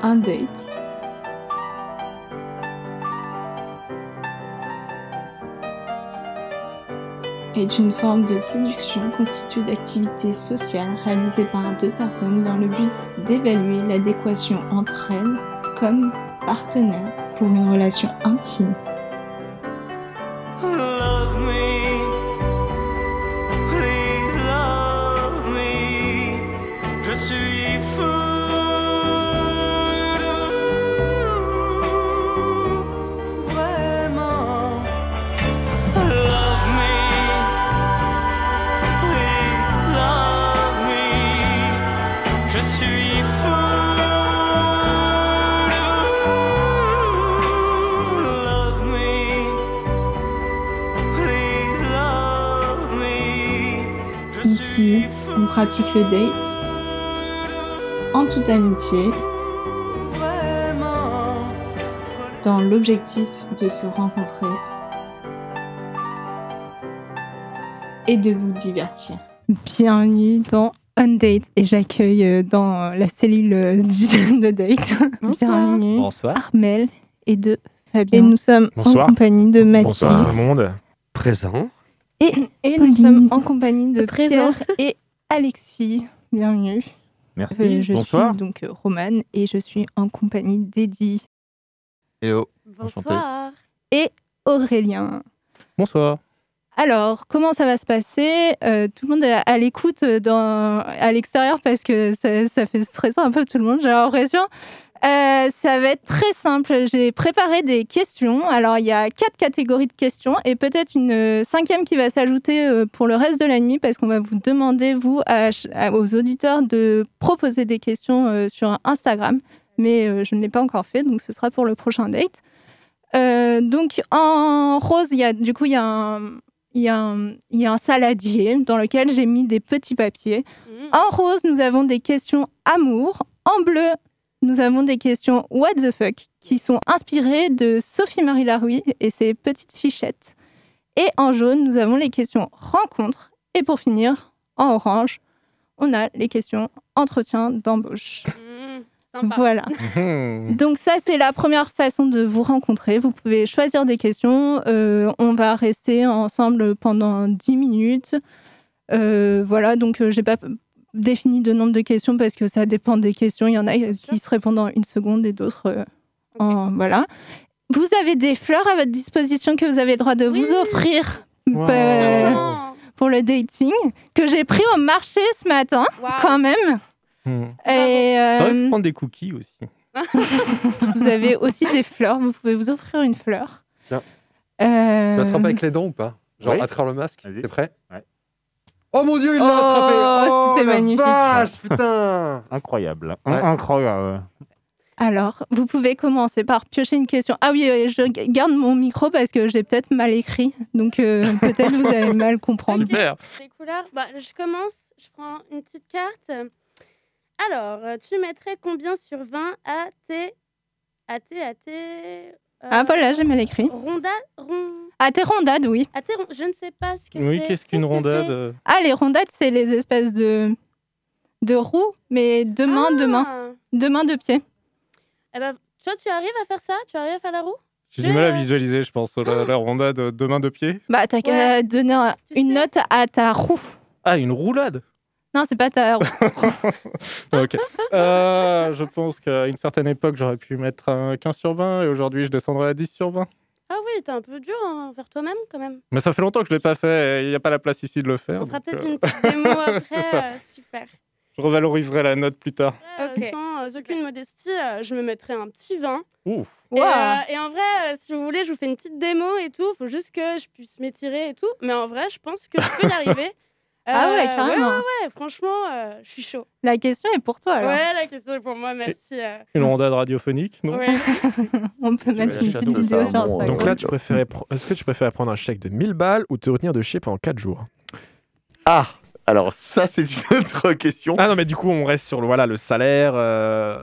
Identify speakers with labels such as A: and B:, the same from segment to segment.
A: Un date est une forme de séduction constituée d'activités sociales réalisées par deux personnes dans le but d'évaluer l'adéquation entre elles comme partenaires pour une relation intime.
B: Je suis fou de vous. Love me. Please love me. Je
A: Ici, on pratique le date en toute amitié
B: vraiment
A: dans l'objectif de se rencontrer et de vous divertir.
C: Bienvenue dans On Date et j'accueille euh, dans la cellule euh, du- de date. Bienvenue
D: Bonsoir.
C: Armel et de Fabien. Et nous sommes
D: Bonsoir.
C: en compagnie de
D: Bonsoir tout
C: Mathis.
D: le monde. Présent.
C: Et, et nous sommes en compagnie de Pierre
E: Présente.
C: et Alexis. Bienvenue.
D: Merci.
C: Euh, je
D: Bonsoir.
C: suis donc euh, Romane et je suis en compagnie d'Eddie
D: Et oh.
E: Bonsoir.
C: et Aurélien.
D: Bonsoir.
C: Alors, comment ça va se passer? Euh, Tout le monde est à l'écoute dans- à l'extérieur parce que ça, fait stresser un peu tout le monde, j'ai l'impression. Euh, ça va être très simple. J'ai préparé des questions. Alors, il y a quatre catégories de questions et peut-être une euh, cinquième qui va s'ajouter euh, pour le reste de la nuit parce qu'on va vous demander, vous, aux auditeurs, de proposer des questions euh, sur Instagram. Mais euh, je ne l'ai pas encore fait, donc ce sera pour le prochain date. Euh, donc, en rose, il y a, du coup, il y a un, il y, a un, il y a un saladier dans lequel j'ai mis des petits papiers.
E: Mmh.
C: En rose, nous avons des questions amour. En bleu, nous avons des questions what the fuck qui sont inspirées de Sophie-Marie Larouille et ses petites fichettes. Et en jaune, nous avons les questions rencontre. Et pour finir, en orange, on a les questions entretien d'embauche.
E: Mmh, sympa.
C: Voilà.
D: Mhm.
C: Donc ça, c'est la première façon de vous rencontrer. Vous pouvez choisir des questions. Euh, on va rester ensemble pendant 10 minutes. Euh, voilà, donc euh, j'ai pas défini de nombre de questions parce que ça dépend des questions. Il y en a qui se répondent en une seconde et d'autres euh, en... Voilà. Vous avez des fleurs à votre disposition que vous avez le droit de
E: Oui.
C: vous offrir?
D: Wow.
C: euh,
E: Comment
C: pour le dating, que j'ai pris au marché ce matin quand même.
D: Mhm.
C: Et euh,
D: prendre des cookies aussi.
C: vous avez aussi des fleurs. Vous pouvez vous offrir une fleur.
F: Tiens.
C: Euh,
F: Tu l'attrapes avec les dents ou pas? Genre
D: Oui.
F: à travers le masque. T'es prêt?
D: Ouais.
F: Oh mon dieu, il l'a
C: Oh,
F: attrapé Oh,
C: c'était magnifique.
F: vache, putain
D: Incroyable.
F: Ouais.
D: Incroyable.
C: Alors, vous pouvez commencer par piocher une question. Ah oui, euh, je garde mon micro parce que j'ai peut-être mal écrit. Donc, euh, peut-être vous allez mal comprendre.
D: Super.
E: Les couleurs. Bah, je commence. Je prends une petite carte. Alors, euh, tu mettrais combien sur 20 à tes. à tes. à tes. euh,
C: Ah voilà, j'ai mal écrit.
E: Rondades. Ron...
C: Ah, tes rondades, oui.
E: À tes ron- Je ne sais pas ce que
D: Oui,
E: c'est.
D: qu'est-ce qu'une
E: que
D: rondade
E: c'est
D: euh,
C: Ah, les rondades, c'est les espèces de, de roues, mais de main, de main.
E: Ah.
C: De main, de pied.
E: Eh ben, toi, tu arrives à faire ça? Tu arrives à faire la roue?
D: J'ai du mal à
E: Je-
D: visualiser, je pense, la, la rondade de deux mains de pied.
C: Bah, t'as qu'à donner
E: Tu
C: une
E: sais.
C: note à ta roue.
D: Ah, une roulade
C: Non, c'est pas ta roue.
D: Ok. Euh, je pense qu'à une certaine époque, j'aurais pu mettre un 15 sur 20 et aujourd'hui, je descendrai à 10 sur 20.
E: Ah oui, t'es un peu dur hein, envers toi-même quand même.
D: Mais ça fait longtemps que je ne l'ai pas fait et il n'y a pas la place ici de le faire.
E: On fera peut-être
D: euh,
E: une petite démo après. Euh, super.
D: Je revaloriserai la note plus tard.
E: Euh, sans euh, aucune modestie, euh, je me mettrai un petit 20.
D: Ouf.
E: Et, euh, en vrai, euh, si vous voulez, je vous fais une petite démo et tout. faut juste que je puisse m'étirer et tout. Mais en vrai, je pense que je peux y arriver.
C: Ah ouais,
E: Euh,
C: carrément.
E: Ouais, ouais, ouais, franchement, euh, je suis chaud.
C: La question est pour toi, alors.
E: Ouais, la question est pour moi, merci. euh.
D: Une rondade radiophonique, non
E: Ouais.
C: On peut mettre une petite vidéo sur Instagram.
G: Donc là, tu préférais pro- est-ce que tu préférais prendre un chèque de 1000 balles ou te retenir de chier pendant 4 jours?
F: Ah
G: Alors, ça, c'est une autre question.
H: Ah non, mais du coup, on reste sur le, voilà, le salaire, euh,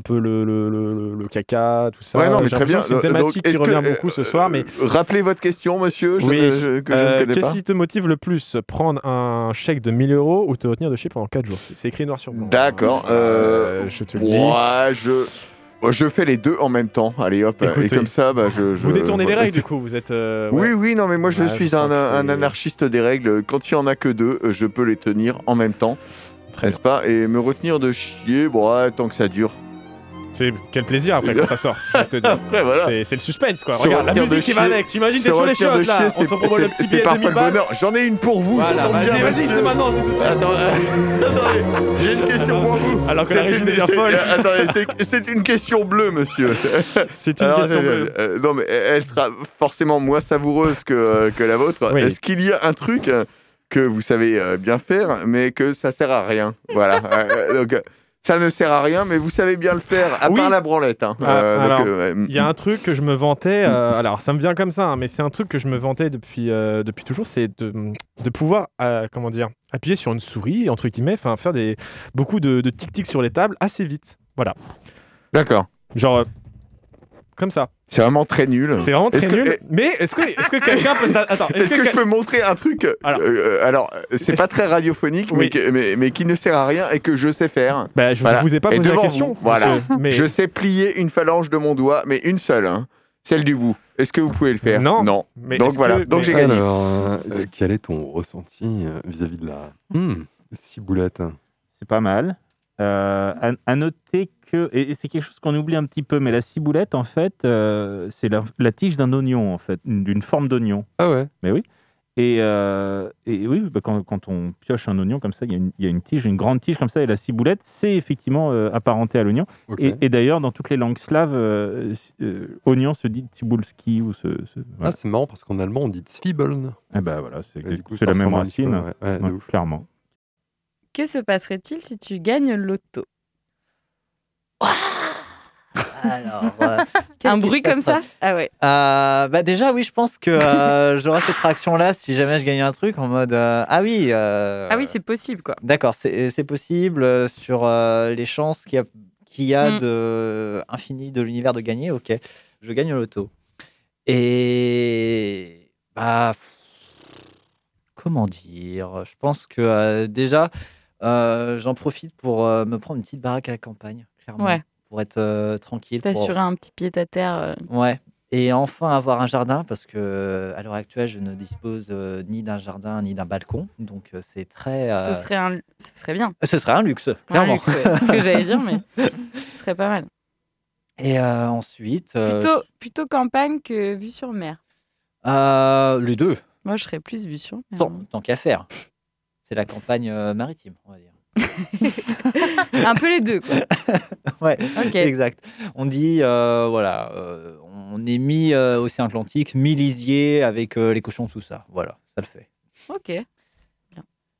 H: un peu le, le, le, le caca, tout ça.
G: Ouais, non, mais très bien.
H: C'est une
G: Euh, donc,
H: thématique qui
G: est-ce que,
H: revient
G: euh,
H: beaucoup ce soir, mais
G: Euh, rappelez votre question, monsieur, je
H: Oui.
G: je- que
H: euh, qu'est-ce qui te motive le plus Prendre un chèque de 1000 euros ou te retenir de chier pendant 4 jours? C'est écrit noir sur blanc.
G: D'accord.
H: Euh,
G: Euh,
H: je te le dis.
G: je... je fais les deux en même temps. Allez, hop.
H: Écoutez,
G: et comme ça, bah, je, je-
H: Vous détournez les règles, du coup. Vous êtes. euh,
G: Oui,
H: ouais.
G: oui, non, mais moi je
H: je
G: suis un, anarchiste des règles. Quand il y en a que deux, euh, je peux les tenir en même temps,
H: Très
G: n'est-ce pas? Et me retenir de chier, bon, ouais, tant que ça dure.
H: C'est quel plaisir après quand ça sort. Je te dire.
G: Après, voilà.
H: C'est- C'est le suspense, quoi. Regarde, la musique qui va avec. T'imagines, t'es sur les chiottes, là. On te propose le
G: c'est-
H: petit billet de
G: parfois
H: 2000
G: le
H: balles.
G: bonheur. J'en ai une pour vous,
H: Voilà,
G: ça tombe bien.
H: vas-y, vas-y, c'est maintenant, c'est tout suite.
G: Attends, euh, attendez, j'ai une question pour vous.
H: Alors que la régie devient folle.
G: attendez, c'est- une question bleue, monsieur.
H: C'est une question
G: euh,
H: bleue.
G: euh, non, mais elle sera forcément moins savoureuse que, euh, la vôtre. Est-ce qu'il y a un truc euh, que vous savez euh, bien faire, mais que ça sert à rien? Voilà. Euh, donc, euh, ça ne sert à rien, mais vous savez bien le faire, à
H: Oui.
G: part la branlette. hein.
H: Ah,
G: Euh, euh.
H: Il y a un truc que je me vantais, euh, alors ça me vient comme ça, hein, mais c'est un truc que je me vantais depuis, depuis toujours, c'est de, de pouvoir, comment dire, appuyer sur une souris, entre guillemets, enfin faire des, beaucoup de, tic-tic sur les tables assez vite. Voilà.
G: D'accord.
H: Genre, comme ça.
G: C'est vraiment très nul.
H: C'est vraiment très nul. Mais est-ce que, est que quelqu'un peut ça Attends,
G: Est-ce que, je peux montrer un truc euh,
H: Alors.
G: euh, Alors, c'est pas très radiophonique, mais,
H: Oui.
G: que- mais, mais qui ne sert à rien et que je sais faire.
H: Bah, je
G: Voilà.
H: vous ai pas posé la question.
G: vous, voilà.
H: mais
G: Je sais plier une phalange de mon doigt, mais une seule, hein, celle du bout. Est-ce que vous pouvez le faire?
H: Non.
G: Non.
H: mais
G: Donc voilà,
H: que-
G: donc
H: mais-
G: j'ai gagné.
F: Alors, euh, quel est ton ressenti vis-à-vis de la Hmm, ciboulette?
I: C'est pas mal. Euh, à, à noter que, et, c'est quelque chose qu'on oublie un petit peu, mais la ciboulette, en fait, euh, c'est la, la tige d'un oignon, en fait, d'une forme d'oignon.
F: Ah ouais
I: Mais oui. Et, euh, et oui, bah, quand, quand on pioche un oignon comme ça, il y, a une- il y a une tige, une grande tige comme ça, et la ciboulette, c'est effectivement euh, apparenté à l'oignon. Et, et d'ailleurs, dans toutes les langues slaves, euh, euh, oignon se dit cibulski ou ce. ce-
F: Ah, c'est marrant parce qu'en allemand on dit Zwiebeln.
I: Eh ben voilà, c'est
F: coup,
I: la même
F: peu,
I: racine,
F: ouais. Ouais, de
I: Ouais,
F: ouf.
I: clairement.
J: Que se passerait-il si tu gagnes le loto
K: Alors, euh,
J: Un bruit comme ça Ah ouais.
K: Euh, bah déjà oui je pense que euh, j'aurai cette réaction là si jamais je gagne un truc en mode euh, ah oui
J: Ah oui, c'est possible quoi.
K: d'accord c'est possible sur les chances qu'il y a, y a
J: Mm.
K: de infini de l'univers de gagner ok je gagne le loto et bah comment dire je pense que déjà j'en profite pour me prendre une petite baraque à la campagne clairement
J: Ouais.
K: pour être euh, tranquille pour-
J: T'assurer un petit pied à terre. euh,
K: Ouais. Et enfin avoir un jardin parce que à l'heure actuelle je ne dispose euh, ni d'un jardin ni d'un balcon donc euh, c'est très. euh,
J: Ce serait un, ce serait bien.
K: Ce serait un luxe clairement.
J: luxe, ouais. C'est ce que j'allais dire, mais ce serait pas mal.
K: Et euh, ensuite. euh,
J: Plutôt, plutôt campagne que vue sur mer.
K: euh, les deux
J: Moi, je serais plus vue sur mer.
K: tant, tant qu'à faire. C'est la campagne euh, maritime on va dire.
J: Un peu les deux, quoi.
K: Ouais.
J: Ok.
K: Exact. On dit euh, voilà euh, on est mis euh, océan Atlantique mi lisier avec euh, les cochons tout ça voilà ça le fait.
J: Ok.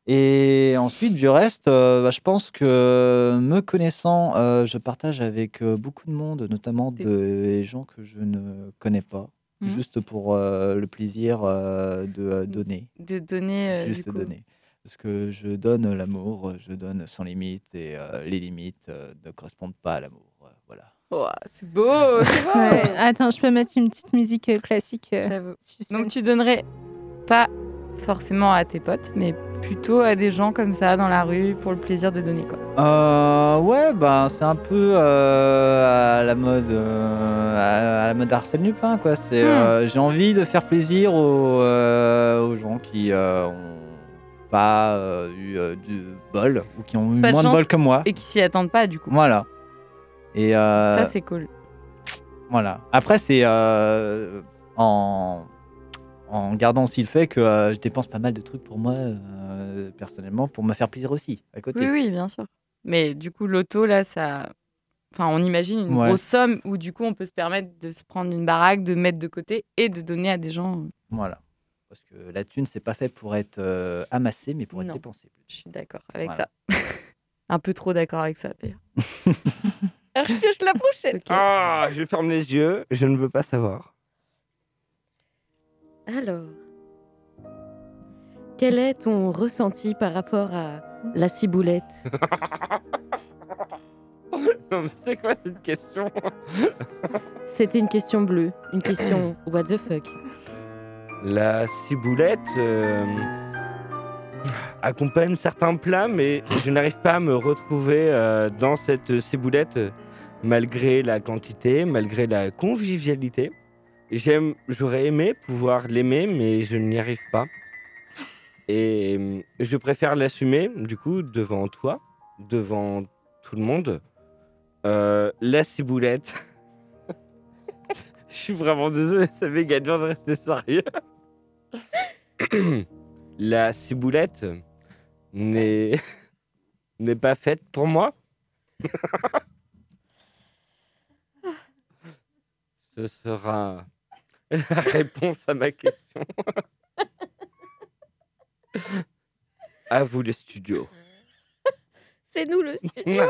K: Et ensuite, du reste, euh, bah, je pense que me connaissant, euh, je partage avec euh, beaucoup de monde, notamment
J: Des-
K: gens que je ne connais pas,
J: Mhm.
K: juste pour euh, le plaisir euh, de euh, donner.
J: De donner. euh, du
K: juste
J: coup.
K: donner. Parce que je donne l'amour, je donne sans limite, et euh, les limites euh, ne correspondent pas à l'amour. euh, voilà.
J: C'est beau, c'est beau.
C: Ouais, Attends, je peux mettre une petite musique classique.
J: Donc tu donnerais pas forcément à tes potes, mais plutôt à des gens comme ça dans la rue pour le plaisir de donner quoi.
K: Euh, ouais, ben c'est un peu euh, à la mode, euh, à, à la mode Arsène Lupin, quoi. C'est,
J: Hmm.
K: euh, j'ai envie de faire plaisir aux, euh, aux gens qui euh, ont pas euh, eu euh, du bol ou qui ont eu
J: Pas
K: moins de, bol que moi.
J: Et qui s'y attendent pas du coup.
K: Voilà. Et euh,
J: Ça c'est cool.
K: voilà. Après, c'est en en gardant aussi le fait que euh, je dépense pas mal de trucs pour moi euh, personnellement pour me faire plaisir aussi à côté.
J: Oui oui bien sûr. Mais du coup l'auto là ça, enfin on imagine une
K: Ouais.
J: grosse somme où du coup on peut se permettre de se prendre une baraque, de mettre de côté et de donner à des gens.
K: Voilà. Parce que la thune, c'est pas fait pour être euh, amassée, mais pour être
J: Non.
K: dépensée.
J: Je suis d'accord avec
K: Voilà.
J: ça. Un peu trop d'accord avec ça d'ailleurs. Alors je pioche la prochaine.
L: Ah, je ferme les yeux, je ne veux pas savoir.
E: Alors,
M: Quel est ton ressenti par rapport à la ciboulette?
L: Non, mais c'est quoi cette question?
M: C'était une question bleue, une question what the fuck?
L: La ciboulette euh, accompagne certains plats, mais je n'arrive pas à me retrouver euh, dans cette ciboulette malgré la quantité, malgré la convivialité. J'aime, j'aurais aimé pouvoir l'aimer, mais je n'y arrive pas. Et euh, je préfère l'assumer, du coup, devant toi, devant tout le monde. La ciboulette. je suis vraiment désolé, c'est méga dur de rester sérieux. la ciboulette n'est n'est pas faite pour moi. Ce sera la réponse à ma question. à vous les studios.
M: C'est nous le studio.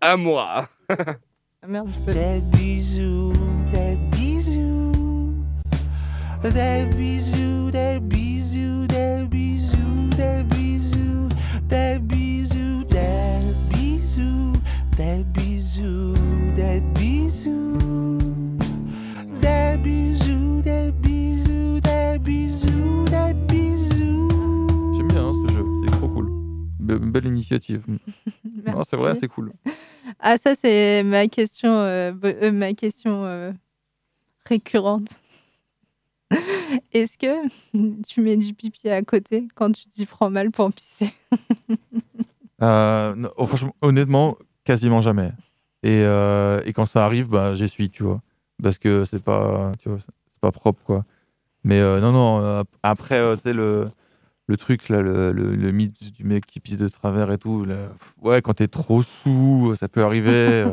L: à moi.
C: Ah merde, je peux.
N: Des bisous, Des bisous, des bisous, des bisous, des bisous, des bisous, des bisous, des bisous, des bisous. Des bisous, des bisous, des bisous, des bisous.
O: J'aime bien hein, ce jeu, c'est trop cool. Be- belle initiative. Non, c'est vrai, c'est cool.
C: Ah, ça, c'est ma question, euh, euh, ma question euh, récurrente. Est-ce que tu mets du pipi à côté quand tu t'y prends mal pour pisser?
O: Euh, non, oh, franchement, honnêtement, quasiment jamais. Et, euh, et quand ça arrive, bah, j'essuie, tu vois. Parce que c'est pas, tu vois, c'est pas propre, quoi. Mais euh, non, non, après, tu sais, le, le truc, là, le, le, le mythe du mec qui pisse de travers et tout, là, ouais, quand t'es trop sous, ça peut arriver.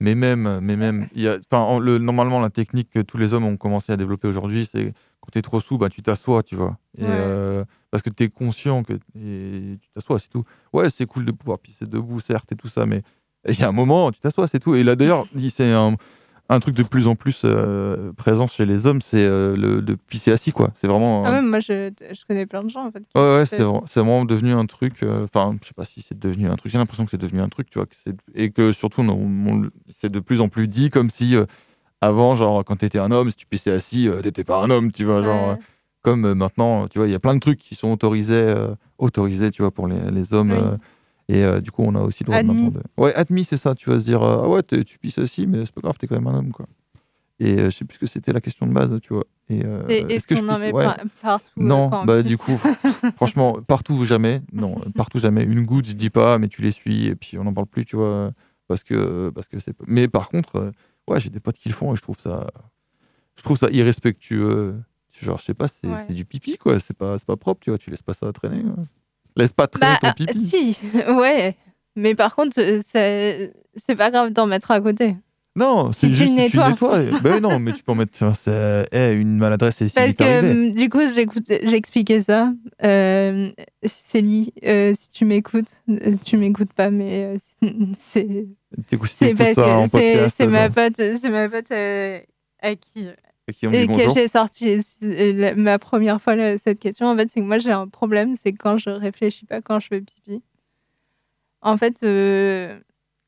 O: Mais même, mais même, il y a, en- le, normalement, la technique que tous les hommes ont commencé à développer aujourd'hui, c'est quand t'es trop sous, bah, tu t'assois, tu vois. Et,
C: Ouais.
O: euh, parce que t'es conscient que et tu t'assois, c'est tout. Ouais, c'est cool de pouvoir pisser debout, certes, et tout ça, mais il y a un moment, tu t'assois, c'est tout. Et là, d'ailleurs, il- c'est un, un truc de plus en plus euh, présent chez les hommes, c'est euh, le de pisser assis, quoi. C'est vraiment.
C: Ah ouais, moi, je, je connais plein de gens, en fait.
O: Ouais, ouais, c'est
C: assis.
O: vra- c'est vraiment devenu un truc. euh, Enfin, je sais pas si c'est devenu un truc. J'ai l'impression que c'est devenu un truc, tu vois. que et que surtout, c'est de plus en plus dit comme si avant, genre, quand t'étais un homme, si tu pissais assis, t'étais pas un homme, tu vois. Genre,
C: Ouais.
O: comme maintenant, tu vois, il y a plein de trucs qui sont autorisés, autorisés, tu vois, pour les, les hommes.
C: Oui.
O: Et euh, du coup, on a aussi le droit de
C: Admis.
O: maintenant de- Ouais, admis, c'est ça. Tu vas se dire, euh, ah ouais, tu pisses assis, mais c'est pas grave, t'es quand même un homme, quoi. Et euh, je sais plus ce que c'était la question de base, tu vois. Et,
C: Est-ce
O: que je
C: en met
O: Ouais.
C: par- partout
O: Non,
C: quand
O: bah du coup, franchement, partout jamais. Non, partout jamais. Une goutte, je dis pas, mais tu l'essuies et puis on n'en parle plus, tu vois, parce que parce que c'est. Mais par contre, ouais, j'ai des potes qui le font et je trouve ça, je trouve ça irrespectueux. Genre, je sais pas, c'est
C: Ouais.
O: du pipi quoi. C'est pas pas propre, tu vois. Tu laisses pas ça traîner. quoi. Laisse pas traîner
C: Bah,
O: ton
C: euh,
O: pipi.
C: si, ouais. Mais par contre, euh, c'est pas grave d'en mettre à côté.
O: Non,
C: Si
O: c'est
C: tu
O: juste si tu
C: nettoies.
O: nettoies. et- bah oui, non, mais tu peux en mettre. enfin, eh, une maladresse si
C: Parce que hum, du coup, j'expliquais ça. Euh, Célie, euh, si tu m'écoutes, tu m'écoutes pas, mais euh, c'est c'est ma pote, c'est ma pote à qui
O: qui on dit
C: et que
O: bonjour.
C: j'ai sorti ma première fois là, cette question. En fait, c'est que moi j'ai un problème, c'est quand je réfléchis pas quand je fais pipi. En fait, euh,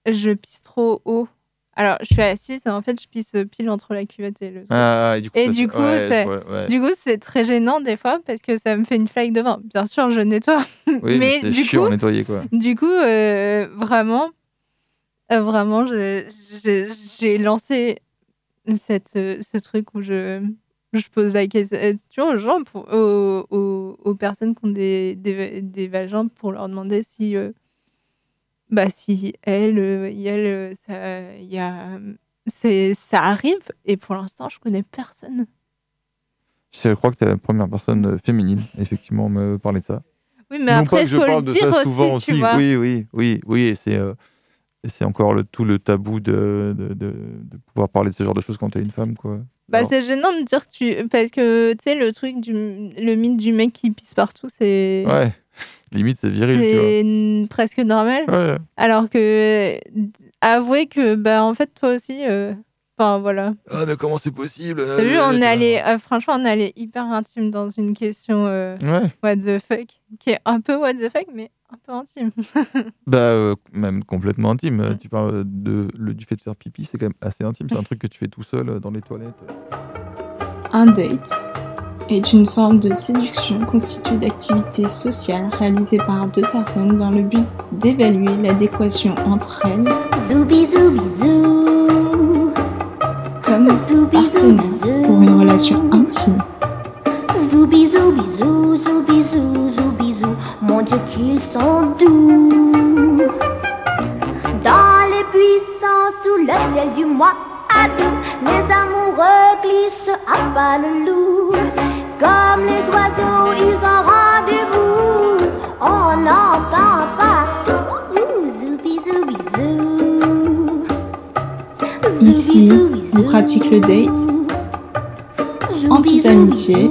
C: je pisse trop haut. Alors, je suis assise et en fait, je pisse pile entre la cuvette et le truc.
O: Ah, et du coup, ça,
C: du
O: c'est-
C: coup,
O: ouais,
C: c'est
O: vois, ouais.
C: du coup, c'est très gênant des fois parce que ça me fait une flaque de vin. Bien sûr, je nettoie,
O: Oui, mais, c'est
C: du
O: chiant
C: coup,
O: nettoyer quoi.
C: du coup, euh, vraiment, euh, vraiment, je- je- j'ai lancé cette, euh, ce truc où je, je pose la question aux gens, pour, aux, aux- aux personnes qui ont des, des, des vagins pour leur demander si, euh, bah, si elles, euh, elles, ça, y a, ça arrive. Et pour l'instant, je connais personne.
O: Je crois que tu es la première personne féminine, effectivement, à me parler de ça.
C: Oui, mais
O: non
C: après,
O: pas que je
C: faut le
O: parle de
C: dire
O: ça
C: aussi,
O: souvent
C: tu
O: aussi.
C: vois.
O: Oui, oui, oui, oui. C'est, euh, et c'est encore le, tout le tabou de, de, de, de pouvoir parler de ce genre de choses quand tu es une femme, quoi.
C: Bah, c'est gênant de dire que tu. Parce que, tu sais, le truc du. Le mythe du mec qui pisse partout, c'est.
O: Ouais, limite, c'est viril, tu vois.
C: C'est presque normal.
O: Ouais.
C: Alors que. Avouer que, bah, en fait, toi aussi, euh, Enfin, voilà.
O: Ah, mais comment c'est possible
C: T'as vu, on est allé, euh, franchement, on est allé hyper intime dans une question euh,
O: Ouais.
C: what the fuck, qui est un peu what the fuck, mais un peu intime.
O: Bah, euh, même complètement intime. Euh, Tu parles de, le, du fait de faire pipi, c'est quand même assez intime. C'est un truc que tu fais tout seul euh, dans les toilettes.
A: Un date est une forme de séduction constituée d'activités sociales réalisées par deux personnes dans le but d'évaluer l'adéquation entre elles comme pour une relation intime.
P: Zoubi, zoubi, zou, zoubi, zou, zoubi, zou. Mon Dieu qu'ils sont doux Dans les buissons sous le ciel du mois d'août Les amoureux glissent à pas le loup Comme les oiseaux ils ont rendez-vous On entend partout
A: Ici, on pratique le date. En toute amitié.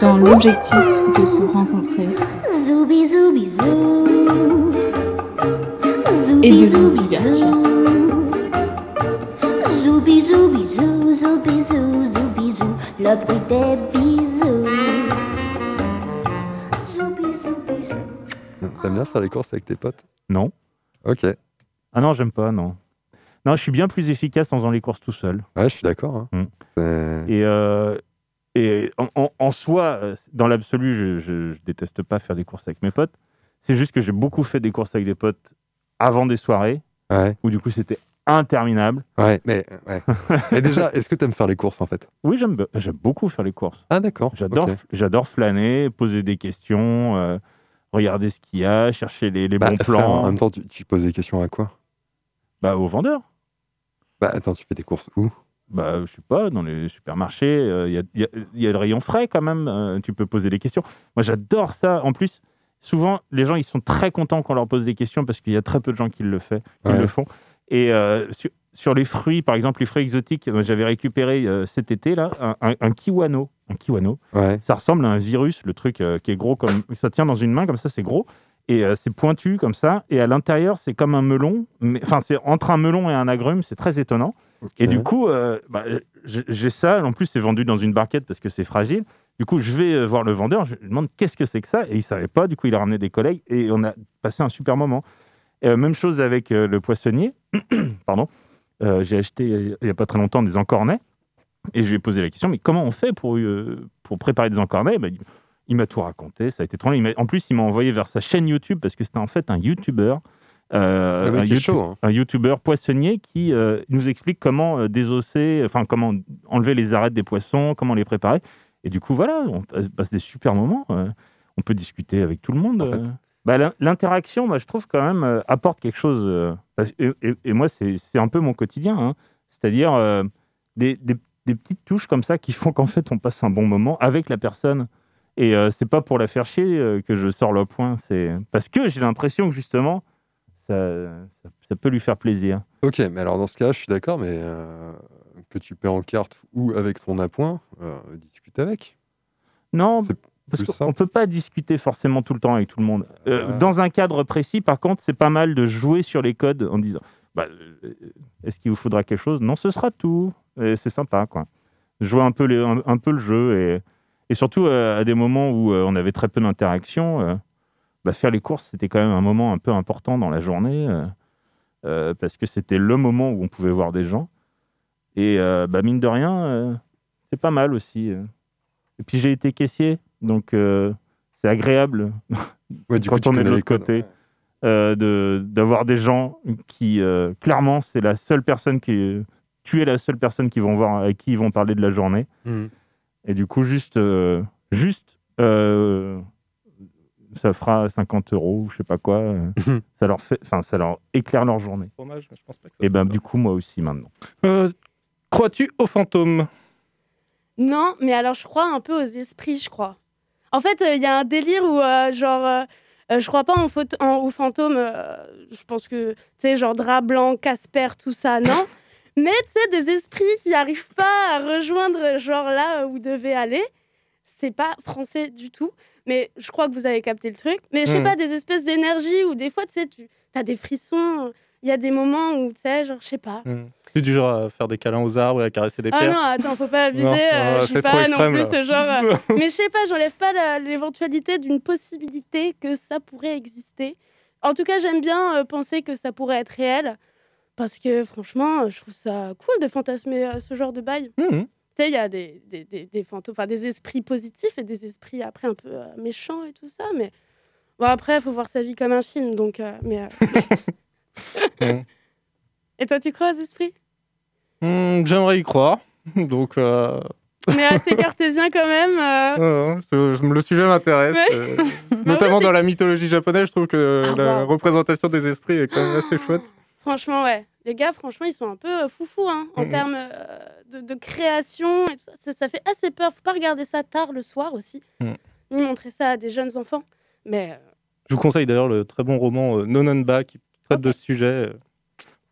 A: dans l'objectif de se rencontrer. Et de vous divertir.
F: T'aimes bien faire les courses avec tes potes?
I: Non.
F: Ok.
I: Ah non, j'aime pas, non. Non, je suis bien plus efficace en faisant les courses tout seul.
F: Ouais, je suis d'accord. hein.
I: Mm. Et, euh, et en, en- en soi, dans l'absolu, je, je, je déteste pas faire des courses avec mes potes. C'est juste que j'ai beaucoup fait des courses avec des potes avant des soirées, où du coup c'était interminable.
F: Ouais, mais, ouais. mais déjà, est-ce que t'aimes faire les courses en fait?
I: Oui, j'aime be- j'aime beaucoup faire les courses.
F: Ah d'accord.
I: J'adore
F: ok.
I: j'adore flâner, poser des questions, euh, regarder ce qu'il y a, chercher les, les
F: Bah,
I: bons plans.
F: En même temps, tu, tu poses des questions à quoi?
I: Bah, aux vendeurs.
F: Bah attends, tu fais des courses où?
I: Bah, je sais pas, dans les supermarchés, euh, il y, a, il y a- il y a le rayon frais quand même, euh, tu peux poser des questions. Moi, j'adore ça. En plus, souvent, les gens, ils sont très contents qu'on leur pose des questions parce qu'il y a très peu de gens qui le, fait, qui
F: Ouais.
I: le font. Et euh, sur, sur les fruits, par exemple, les fruits exotiques, j'avais récupéré euh, cet été, là, un, un, un kiwano. Un kiwano.
F: Ouais.
I: Ça ressemble à un virus, le truc euh, qui est gros comme... Ça tient dans une main, comme ça, c'est gros. Et euh, c'est pointu comme ça. Et à l'intérieur, c'est comme un melon. Enfin, c'est entre un melon et un agrume. C'est très étonnant. Et du coup, euh, bah, j'ai ça. En plus, c'est vendu dans une barquette parce que c'est fragile. Du coup, je vais euh, voir le vendeur. Je lui demande qu'est-ce que c'est que ça? Et il savait pas. Du coup, il a ramené des collègues. Et on a passé un super moment. Euh, même chose avec le poissonnier. Pardon. J'ai acheté il y a pas très longtemps des encornets. Et je lui ai posé la question, mais comment on fait pour, pour préparer des encornets? Bah, il- m'a tout raconté, ça a été trop long. En plus, il m'a envoyé vers sa chaîne YouTube parce que c'était en fait un YouTuber. euh,
F: mec
I: un, YouTube-
F: chaud, hein.
I: un YouTuber poissonnier qui euh, nous explique comment euh, désosser, enfin comment enlever les arêtes des poissons, comment les préparer. Et du coup, voilà, on passe des super moments. euh, on peut discuter avec tout le monde. Bah, l'in- L'interaction, moi, je trouve quand même apporte quelque chose. et, et- et moi, c'est un peu mon quotidien. hein. C'est-à-dire des, des- des petites touches comme ça qui font qu'en fait, on passe un bon moment avec la personne. Et euh, c'est pas pour la faire chier euh, que je sors le point. C'est parce que j'ai l'impression que justement, ça, ça, ça peut lui faire plaisir.
F: Ok, mais alors dans ce cas, je suis d'accord, mais euh, que tu paies en carte ou avec ton appoint, euh, discute avec.
I: Non, parce qu'on ne peut pas discuter forcément tout le temps avec tout le monde. Dans un cadre précis, par contre, c'est pas mal de jouer sur les codes en disant bah, Est-ce qu'il vous faudra quelque chose? Non, ce sera tout. C'est sympa, quoi. Jouer un peu, les- un, un peu le jeu et, et surtout euh, à des moments où euh, on avait très peu d'interaction. euh, bah, faire les courses, c'était quand même un moment un peu important dans la journée parce que c'était le moment où on pouvait voir des gens. Et bah, mine de rien, c'est pas mal aussi. Et puis j'ai été caissier, donc c'est agréable
F: Ouais, du coup,
I: quand on est de l'autre côté euh, de d'avoir des gens qui euh, clairement c'est la seule personne qui tu es la seule personne qui vont voir avec qui ils vont parler de la journée.
F: Mhm.
I: Et du coup juste euh, juste euh, ça fera 50 euros ou je sais pas quoi. euh, ça leur fait, enfin ça leur éclaire leur journée.
D: Fromage, mais je pense pas que ça
I: Et ben du coup moi aussi maintenant.
D: Euh, Crois-tu aux fantômes
E: Non, mais alors je crois un peu aux esprits, je crois. En fait, il y a un délire où, euh, genre, je crois pas en photo- en- aux fantômes. euh, je pense que, tu sais, genre drap blanc, Casper, tout ça, non? mais tu sais, des esprits qui n'arrivent pas à rejoindre, genre là où vous devez aller. C'est pas français du tout. Mais je crois que vous avez capté le truc. Mais je sais
Q: Mm.
E: pas, des espèces d'énergie où des fois, tu sais, tu as des frissons. il y a des moments où, tu sais, genre, je sais pas.
D: Hmm. Tu es du genre à faire des câlins aux arbres et à caresser des
E: Ah
D: pierres
E: non, attends, faut pas abuser.
D: Non,
E: euh, je suis
D: c'est
E: pas non plus
D: là.
E: ce genre. euh, mais je sais pas, j'enlève pas l'éventualité d'une possibilité que ça pourrait exister. En tout cas, j'aime bien euh, penser que ça pourrait être réel. Parce que franchement, euh, je trouve ça cool de fantasmer euh, ce genre de bail.
D: Mhm.
E: Tu sais, il y a des, des, des, des fantômes, enfin des esprits positifs et des esprits après un peu euh, méchants et tout ça. Mais bon, après, il faut voir sa vie comme un film. Donc, euh, mais, euh. Et toi, tu crois aux esprits?
D: Hmm, J'aimerais y croire. Donc,
E: Mais assez cartésien quand même. euh.
D: je- je- le sujet m'intéresse. Euh,
E: Bah
D: notamment
E: ouais,
D: dans la mythologie japonaise, je trouve que
E: Ah,
D: la représentation des esprits est quand même assez chouette.
E: Franchement, ouais. Les gars, franchement, ils sont un peu euh, foufous hein, en termes euh, de, de création. Et tout ça. Ça, ça fait assez peur. Faut pas regarder ça tard le soir aussi.
D: Mhm.
E: Ni montrer ça à des jeunes enfants. Mais euh,
D: Je vous conseille d'ailleurs le très bon roman euh, Nononba qui traite de ce sujet. euh,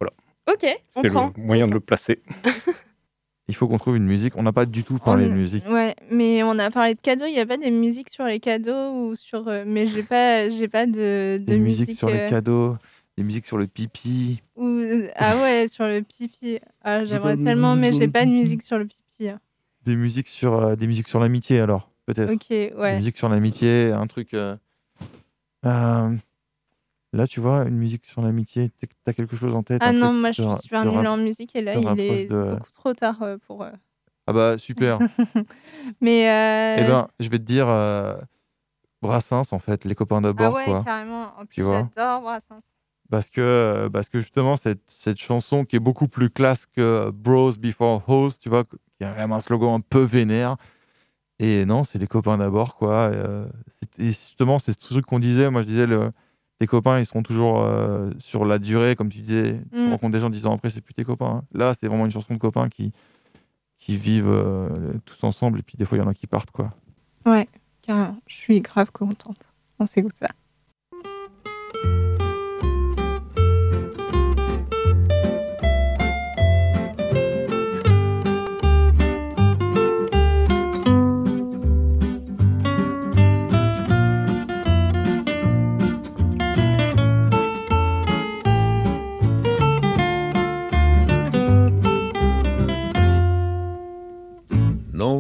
D: Voilà,
E: ok, on prend.
D: le moyen de le placer.
O: Il faut qu'on trouve une musique. On n'a pas du tout parlé de musique.
C: Ouais, mais on a parlé de cadeaux. Il n'y a pas des musiques sur les cadeaux ou sur. mais j'ai pas, j'ai pas de, de
O: Des musiques
C: musique,
O: sur les cadeaux, des musiques sur le pipi.
C: ou- Ah ouais, sur le pipi. Ah,
O: J'ai
C: j'aimerais
O: de
C: tellement, mais j'ai pas de musique sur le pipi. hein.
O: Des musiques sur, euh, des musiques sur l'amitié alors, peut-être.
C: Ok,
O: Des
C: ouais.
O: musiques sur l'amitié, un truc. euh, euh, Là, tu vois, une musique sur l'amitié, t'as quelque chose en tête
C: Ah non, moi je suis super nulle en musique et là il est
O: de-
C: beaucoup trop tard euh, pour. euh,
O: Ah bah super.
C: Mais. euh,
O: Eh ben, je vais te dire euh, Brassens en fait, les copains
C: ah
O: d'abord
C: ouais,
O: quoi.
C: carrément. En
O: Tu
C: plus,
O: vois
C: j'adore Brassens.
O: Parce que, parce que justement, cette, cette chanson qui est beaucoup plus classe que Bros Before Hoes, tu vois, qui a vraiment un slogan un peu vénère. Et non, c'est les copains d'abord, quoi. Et, euh, et justement, c'est ce truc qu'on disait. Moi, je disais, le, tes copains, ils seront toujours euh, sur la durée, comme tu disais. Tu
C: Mm.
O: rencontres des gens 10 ans après, c'est plus tes copains. hein. Là, c'est vraiment une chanson de copains qui, qui vivent euh, tous ensemble. Et puis, des fois, il y en a qui partent, quoi.
C: Ouais, carrément. Je suis grave contente. On s'écoute ça.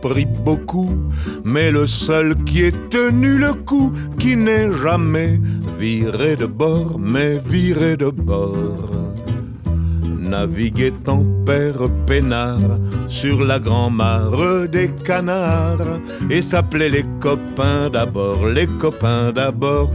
Q: Pris beaucoup, mais le seul qui ait tenu le coup, qui n'est jamais viré de bord, mais viré de bord. Naviguait en père peinard sur la grand-mare des canards et s'appelait les copains d'abord, les copains d'abord.